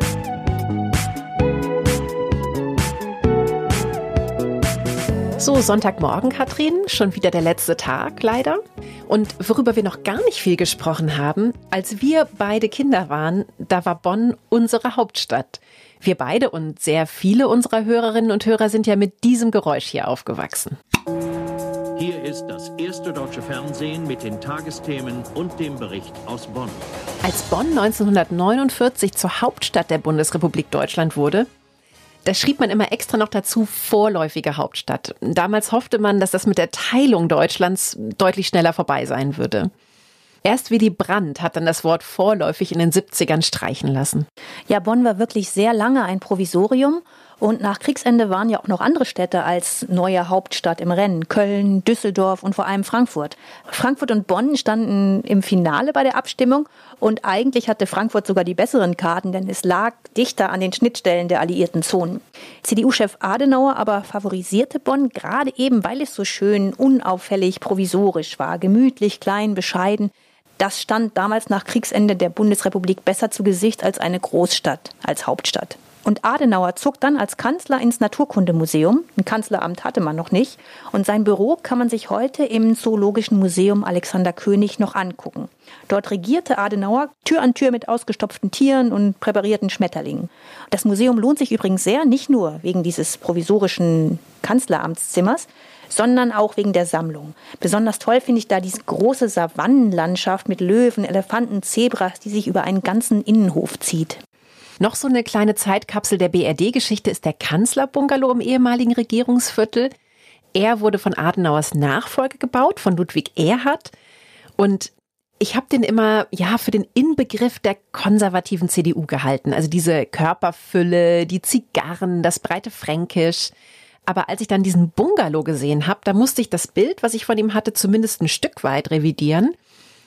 So, Sonntagmorgen, Katrin, schon wieder der letzte Tag, leider. Und worüber wir noch gar nicht viel gesprochen haben, als wir beide Kinder waren, da war Bonn unsere Hauptstadt. Wir beide und sehr viele unserer Hörerinnen und Hörer sind ja mit diesem Geräusch hier aufgewachsen. Hier ist das erste deutsche Fernsehen mit den Tagesthemen und dem Bericht aus Bonn. Als Bonn 1949 zur Hauptstadt der Bundesrepublik Deutschland wurde, da schrieb man immer extra noch dazu vorläufige Hauptstadt. Damals hoffte man, dass das mit der Teilung Deutschlands deutlich schneller vorbei sein würde. Erst Willy Brandt hat dann das Wort vorläufig in den 70ern streichen lassen. Ja, Bonn war wirklich sehr lange ein Provisorium und nach Kriegsende waren ja auch noch andere Städte als neue Hauptstadt im Rennen. Köln, Düsseldorf und vor allem Frankfurt. Frankfurt und Bonn standen im Finale bei der Abstimmung und eigentlich hatte Frankfurt sogar die besseren Karten, denn es lag dichter an den Schnittstellen der alliierten Zonen. CDU-Chef Adenauer aber favorisierte Bonn gerade eben, weil es so schön unauffällig provisorisch war, gemütlich, klein, bescheiden. Das stand damals nach Kriegsende der Bundesrepublik besser zu Gesicht als eine Großstadt, als Hauptstadt. Und Adenauer zog dann als Kanzler ins Naturkundemuseum. Ein Kanzleramt hatte man noch nicht. Und sein Büro kann man sich heute im Zoologischen Museum Alexander König noch angucken. Dort regierte Adenauer Tür an Tür mit ausgestopften Tieren und präparierten Schmetterlingen. Das Museum lohnt sich übrigens sehr, nicht nur wegen dieses provisorischen Kanzleramtszimmers, sondern auch wegen der Sammlung. Besonders toll finde ich da diese große Savannenlandschaft mit Löwen, Elefanten, Zebras, die sich über einen ganzen Innenhof zieht. Noch so eine kleine Zeitkapsel der BRD-Geschichte ist der Kanzlerbungalow im ehemaligen Regierungsviertel. Er wurde von Adenauers Nachfolge gebaut, von Ludwig Erhard. Und ich habe den immer ja für den Inbegriff der konservativen CDU gehalten. Also diese Körperfülle, die Zigarren, das breite Fränkisch. Aber als ich dann diesen Bungalow gesehen habe, da musste ich das Bild, was ich von ihm hatte, zumindest ein Stück weit revidieren.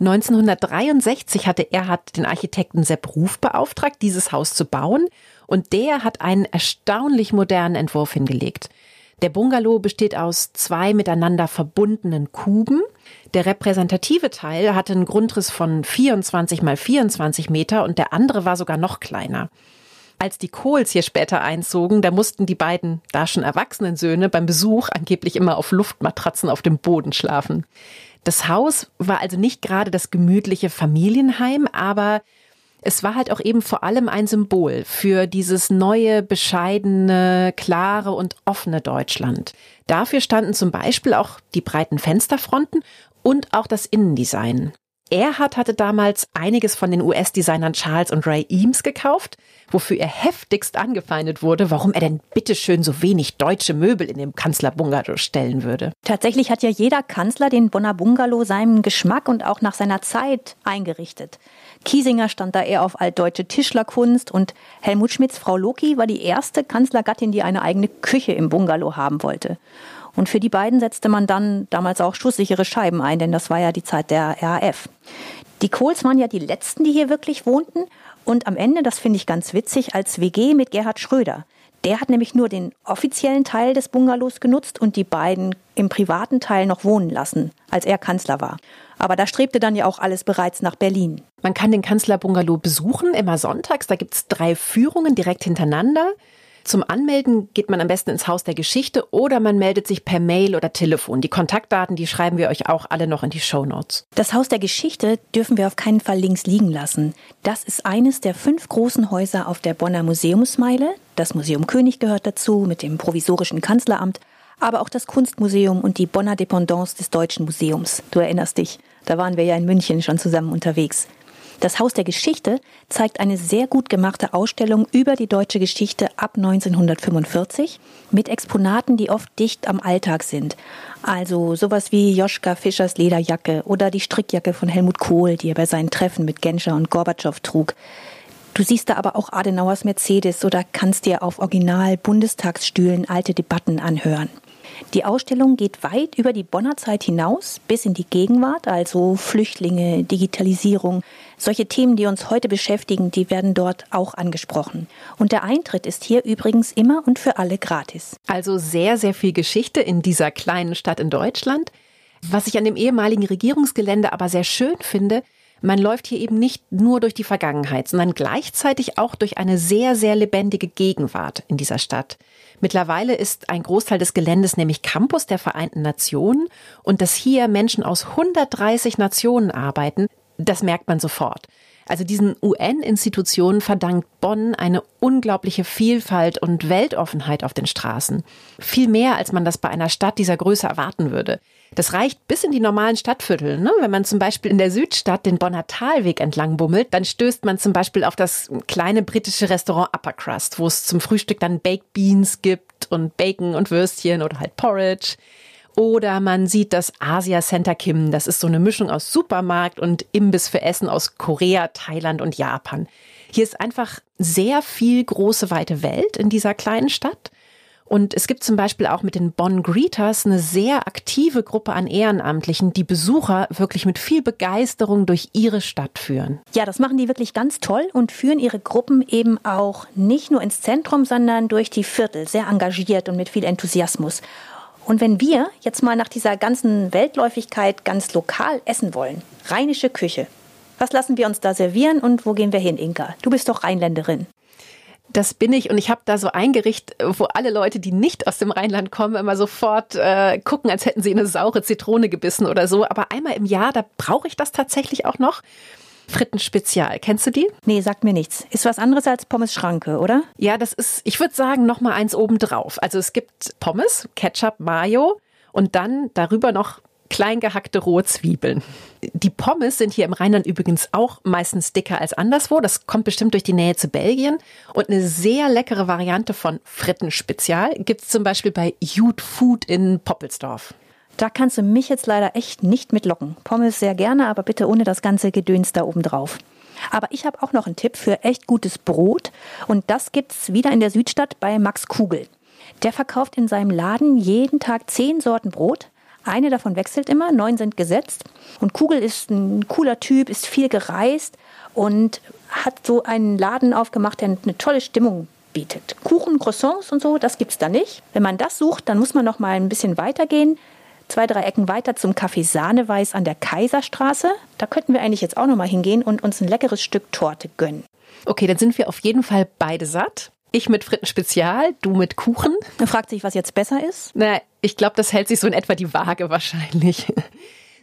1963 hatte Erhard den Architekten Sepp Ruf beauftragt, dieses Haus zu bauen, und der hat einen erstaunlich modernen Entwurf hingelegt. Der Bungalow besteht aus zwei miteinander verbundenen Kuben. Der repräsentative Teil hatte einen Grundriss von 24 mal 24 Meter und der andere war sogar noch kleiner. Als die Kohls hier später einzogen, da mussten die beiden da schon erwachsenen Söhne beim Besuch angeblich immer auf Luftmatratzen auf dem Boden schlafen. Das Haus war also nicht gerade das gemütliche Familienheim, aber es war halt auch eben vor allem ein Symbol für dieses neue, bescheidene, klare und offene Deutschland. Dafür standen zum Beispiel auch die breiten Fensterfronten und auch das Innendesign. Erhard hatte damals einiges von den US-Designern Charles und Ray Eames gekauft, wofür er heftigst angefeindet wurde, warum er denn bitteschön so wenig deutsche Möbel in dem Kanzlerbungalow stellen würde. Tatsächlich hat ja jeder Kanzler den Bonner Bungalow seinem Geschmack und auch nach seiner Zeit eingerichtet. Kiesinger stand da eher auf altdeutsche Tischlerkunst und Helmut Schmidts Frau Loki war die erste Kanzlergattin, die eine eigene Küche im Bungalow haben wollte. Und für die beiden setzte man dann damals auch schusssichere Scheiben ein, denn das war ja die Zeit der RAF. Die Kohls waren ja die letzten, die hier wirklich wohnten. Und am Ende, das finde ich ganz witzig, als WG mit Gerhard Schröder. Der hat nämlich nur den offiziellen Teil des Bungalows genutzt und die beiden im privaten Teil noch wohnen lassen, als er Kanzler war. Aber da strebte dann ja auch alles bereits nach Berlin. Man kann den Kanzlerbungalow besuchen, immer sonntags. Da gibt es drei Führungen direkt hintereinander. Zum Anmelden geht man am besten ins Haus der Geschichte oder man meldet sich per Mail oder Telefon. Die Kontaktdaten, die schreiben wir euch auch alle noch in die Show Notes. Das Haus der Geschichte dürfen wir auf keinen Fall links liegen lassen. Das ist eines der fünf großen Häuser auf der Bonner Museumsmeile. Das Museum König gehört dazu mit dem provisorischen Kanzleramt, aber auch das Kunstmuseum und die Bonner Dependance des Deutschen Museums. Du erinnerst dich, da waren wir ja in München schon zusammen unterwegs. Das Haus der Geschichte zeigt eine sehr gut gemachte Ausstellung über die deutsche Geschichte ab 1945 mit Exponaten, die oft dicht am Alltag sind. Also sowas wie Joschka Fischers Lederjacke oder die Strickjacke von Helmut Kohl, die er bei seinen Treffen mit Genscher und Gorbatschow trug. Du siehst da aber auch Adenauers Mercedes oder kannst dir auf Original Bundestagsstühlen alte Debatten anhören. Die Ausstellung geht weit über die Bonner Zeit hinaus bis in die Gegenwart, also Flüchtlinge, Digitalisierung. Solche Themen, die uns heute beschäftigen, die werden dort auch angesprochen. Und der Eintritt ist hier übrigens immer und für alle gratis. Also sehr, sehr viel Geschichte in dieser kleinen Stadt in Deutschland. Was ich an dem ehemaligen Regierungsgelände aber sehr schön finde, man läuft hier eben nicht nur durch die Vergangenheit, sondern gleichzeitig auch durch eine sehr, sehr lebendige Gegenwart in dieser Stadt. Mittlerweile ist ein Großteil des Geländes nämlich Campus der Vereinten Nationen und dass hier Menschen aus 130 Nationen arbeiten, das merkt man sofort. Also diesen UN-Institutionen verdankt Bonn eine unglaubliche Vielfalt und Weltoffenheit auf den Straßen. Viel mehr, als man das bei einer Stadt dieser Größe erwarten würde. Das reicht bis in die normalen Stadtviertel. Ne? Wenn man zum Beispiel in der Südstadt den Bonner Talweg entlang bummelt, dann stößt man zum Beispiel auf das kleine britische Restaurant Upper Crust, wo es zum Frühstück dann Baked Beans gibt und Bacon und Würstchen oder halt Porridge. Oder man sieht das Asia Center Kim. Das ist so eine Mischung aus Supermarkt und Imbiss für Essen aus Korea, Thailand und Japan. Hier ist einfach sehr viel große, weite Welt in dieser kleinen Stadt. Und es gibt zum Beispiel auch mit den Bonn Greeters eine sehr aktive Gruppe an Ehrenamtlichen, die Besucher wirklich mit viel Begeisterung durch ihre Stadt führen. Ja, das machen die wirklich ganz toll und führen ihre Gruppen eben auch nicht nur ins Zentrum, sondern durch die Viertel, sehr engagiert und mit viel Enthusiasmus. Und wenn wir jetzt mal nach dieser ganzen Weltläufigkeit ganz lokal essen wollen, rheinische Küche, was lassen wir uns da servieren und wo gehen wir hin, Inka? Du bist doch Rheinländerin. Das bin ich und ich habe da so ein Gericht, wo alle Leute, die nicht aus dem Rheinland kommen, immer sofort äh, gucken, als hätten sie eine saure Zitrone gebissen oder so. Aber einmal im Jahr, da brauche ich das tatsächlich auch noch. Frittenspezial. Kennst du die? Nee, sagt mir nichts. Ist was anderes als Pommes Schranke, oder? Ja, das ist, ich würde sagen, noch mal eins obendrauf. Also es gibt Pommes, Ketchup, Mayo und dann darüber noch klein gehackte rohe Zwiebeln. Die Pommes sind hier im Rheinland übrigens auch meistens dicker als anderswo. Das kommt bestimmt durch die Nähe zu Belgien. Und eine sehr leckere Variante von Frittenspezial gibt es zum Beispiel bei Jute Food in Poppelsdorf. Da kannst du mich jetzt leider echt nicht mitlocken. Pommes sehr gerne, aber bitte ohne das ganze Gedöns da oben drauf. Aber ich habe auch noch einen Tipp für echt gutes Brot und das gibt's wieder in der Südstadt bei Max Kugel. Der verkauft in seinem Laden jeden Tag zehn Sorten Brot. Eine davon wechselt immer, neun sind gesetzt. Und Kugel ist ein cooler Typ, ist viel gereist und hat so einen Laden aufgemacht, der eine tolle Stimmung bietet. Kuchen, Croissants und so, das gibt's da nicht. Wenn man das sucht, dann muss man noch mal ein bisschen weitergehen zwei, drei Ecken weiter zum Café Sahneweiß an der Kaiserstraße. Da könnten wir eigentlich jetzt auch noch mal hingehen und uns ein leckeres Stück Torte gönnen. Okay, dann sind wir auf jeden Fall beide satt. Ich mit Fritten Spezial, du mit Kuchen. Man fragt sich, was jetzt besser ist. Na, ich glaube, das hält sich so in etwa die Waage wahrscheinlich.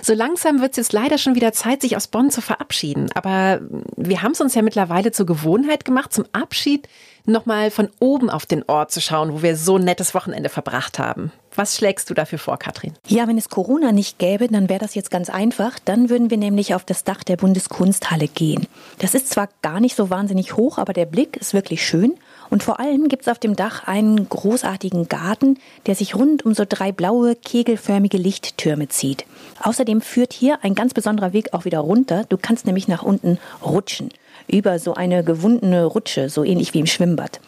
So langsam wird es jetzt leider schon wieder Zeit, sich aus Bonn zu verabschieden. Aber wir haben es uns ja mittlerweile zur Gewohnheit gemacht, zum Abschied nochmal von oben auf den Ort zu schauen, wo wir so ein nettes Wochenende verbracht haben. Was schlägst du dafür vor, Katrin? Ja, wenn es Corona nicht gäbe, dann wäre das jetzt ganz einfach. Dann würden wir nämlich auf das Dach der Bundeskunsthalle gehen. Das ist zwar gar nicht so wahnsinnig hoch, aber der Blick ist wirklich schön. Und vor allem gibt es auf dem Dach einen großartigen Garten, der sich rund um so drei blaue, kegelförmige Lichttürme zieht. Außerdem führt hier ein ganz besonderer Weg auch wieder runter. Du kannst nämlich nach unten rutschen. Über so eine gewundene Rutsche, so ähnlich wie im Schwimmbad.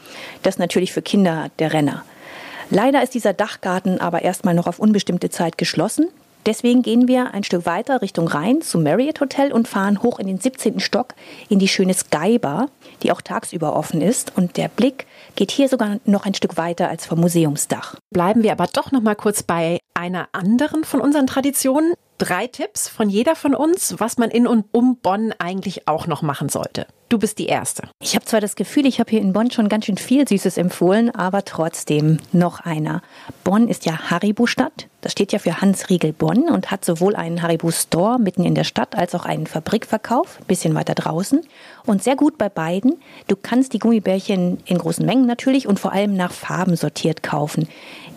Das natürlich für Kinder der Renner. Leider ist dieser Dachgarten aber erstmal noch auf unbestimmte Zeit geschlossen. Deswegen gehen wir ein Stück weiter Richtung Rhein zum Marriott Hotel und fahren hoch in den 17. Stock in die schöne Sky Bar, die auch tagsüber offen ist. Und der Blick geht hier sogar noch ein Stück weiter als vom Museumsdach. Bleiben wir aber doch noch mal kurz bei einer anderen von unseren Traditionen. Drei Tipps von jeder von uns, was man in und um Bonn eigentlich auch noch machen sollte. Du bist die Erste. Ich habe zwar das Gefühl, ich habe hier in Bonn schon ganz schön viel Süßes empfohlen, aber trotzdem noch einer. Bonn ist ja Haribo-Stadt. Das steht ja für Hans Riegel Bonn und hat sowohl einen Haribo-Store mitten in der Stadt als auch einen Fabrikverkauf, bisschen weiter draußen. Und sehr gut bei beiden. Du kannst die Gummibärchen in großen Mengen natürlich und vor allem nach Farben sortiert kaufen.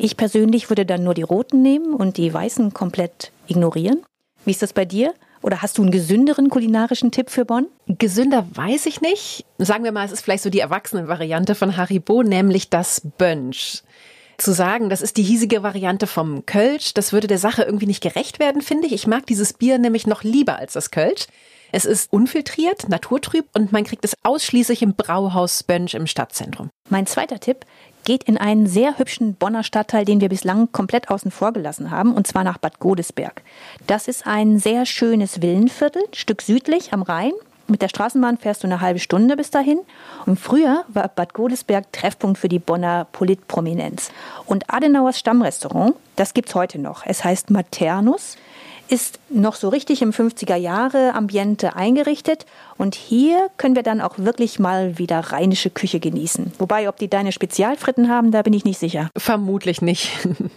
Ich persönlich würde dann nur die roten nehmen und die weißen komplett ignorieren. Wie ist das bei dir? Oder hast du einen gesünderen kulinarischen Tipp für Bonn? Gesünder weiß ich nicht. Sagen wir mal, es ist vielleicht so die Erwachsenenvariante von Haribo, nämlich das Bönsch. Zu sagen, das ist die hiesige Variante vom Kölsch, das würde der Sache irgendwie nicht gerecht werden, finde ich. Ich mag dieses Bier nämlich noch lieber als das Kölsch. Es ist unfiltriert, naturtrüb und man kriegt es ausschließlich im Brauhaus Bönsch im Stadtzentrum. Mein zweiter Tipp geht in einen sehr hübschen Bonner Stadtteil, den wir bislang komplett außen vor gelassen haben, und zwar nach Bad Godesberg. Das ist ein sehr schönes Villenviertel, Stück südlich am Rhein. Mit der Straßenbahn fährst du eine halbe Stunde bis dahin. Und früher war Bad Godesberg Treffpunkt für die Bonner Politprominenz. Und Adenauers Stammrestaurant, das gibt's heute noch. Es heißt Maternus ist noch so richtig im 50er Jahre Ambiente eingerichtet und hier können wir dann auch wirklich mal wieder rheinische Küche genießen. Wobei, ob die deine Spezialfritten haben, da bin ich nicht sicher. Vermutlich nicht.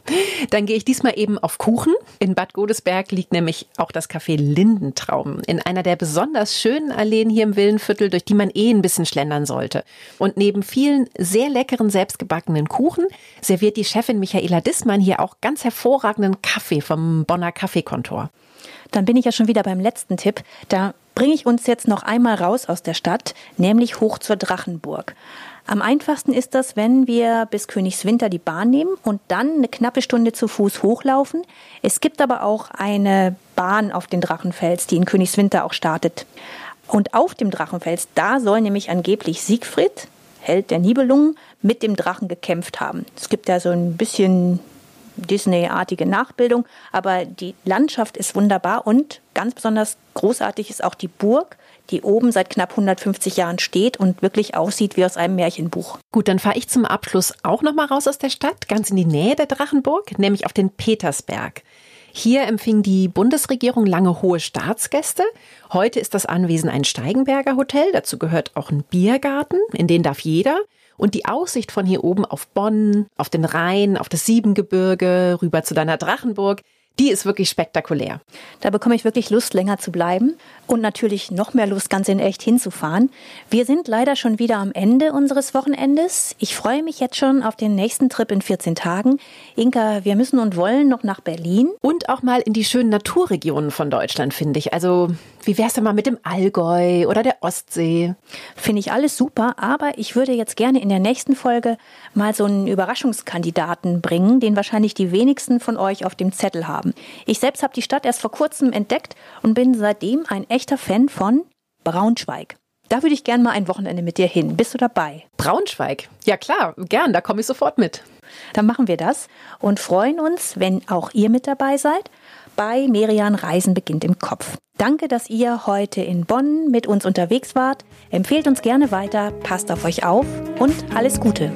Dann gehe ich diesmal eben auf Kuchen. In Bad Godesberg liegt nämlich auch das Café Lindentraum in einer der besonders schönen Alleen hier im Villenviertel, durch die man eh ein bisschen schlendern sollte. Und neben vielen sehr leckeren selbstgebackenen Kuchen serviert die Chefin Michaela Dissmann hier auch ganz hervorragenden Kaffee vom Bonner Kaffeekontor. Dann bin ich ja schon wieder beim letzten Tipp. Da bringe ich uns jetzt noch einmal raus aus der Stadt, nämlich hoch zur Drachenburg. Am einfachsten ist das, wenn wir bis Königswinter die Bahn nehmen und dann eine knappe Stunde zu Fuß hochlaufen. Es gibt aber auch eine Bahn auf den Drachenfels, die in Königswinter auch startet. Und auf dem Drachenfels, da soll nämlich angeblich Siegfried, Held der Nibelungen, mit dem Drachen gekämpft haben. Es gibt ja so ein bisschen Disney-artige Nachbildung, aber die Landschaft ist wunderbar und ganz besonders großartig ist auch die Burg, die oben seit knapp 150 Jahren steht und wirklich aussieht wie aus einem Märchenbuch. Gut, dann fahre ich zum Abschluss auch noch mal raus aus der Stadt, ganz in die Nähe der Drachenburg, nämlich auf den Petersberg. Hier empfing die Bundesregierung lange hohe Staatsgäste. Heute ist das Anwesen ein Steigenberger Hotel. Dazu gehört auch ein Biergarten, in den darf jeder. Und die Aussicht von hier oben auf Bonn, auf den Rhein, auf das Siebengebirge, rüber zu deiner Drachenburg, die ist wirklich spektakulär. Da bekomme ich wirklich Lust, länger zu bleiben und natürlich noch mehr Lust, ganz in echt hinzufahren. Wir sind leider schon wieder am Ende unseres Wochenendes. Ich freue mich jetzt schon auf den nächsten Trip in 14 Tagen. Inka, wir müssen und wollen noch nach Berlin. Und auch mal in die schönen Naturregionen von Deutschland, finde ich. Also, wie wär's denn mal mit dem Allgäu oder der Ostsee? Finde ich alles super, aber ich würde jetzt gerne in der nächsten Folge mal so einen Überraschungskandidaten bringen, den wahrscheinlich die wenigsten von euch auf dem Zettel haben haben. Ich selbst habe die Stadt erst vor kurzem entdeckt und bin seitdem ein echter Fan von Braunschweig. Da würde ich gerne mal ein Wochenende mit dir hin. Bist du dabei? Braunschweig? Ja klar, gern, da komme ich sofort mit. Dann machen wir das und freuen uns, wenn auch ihr mit dabei seid. Bei Merian Reisen beginnt im Kopf. Danke, dass ihr heute in Bonn mit uns unterwegs wart. Empfehlt uns gerne weiter, passt auf euch auf und alles Gute.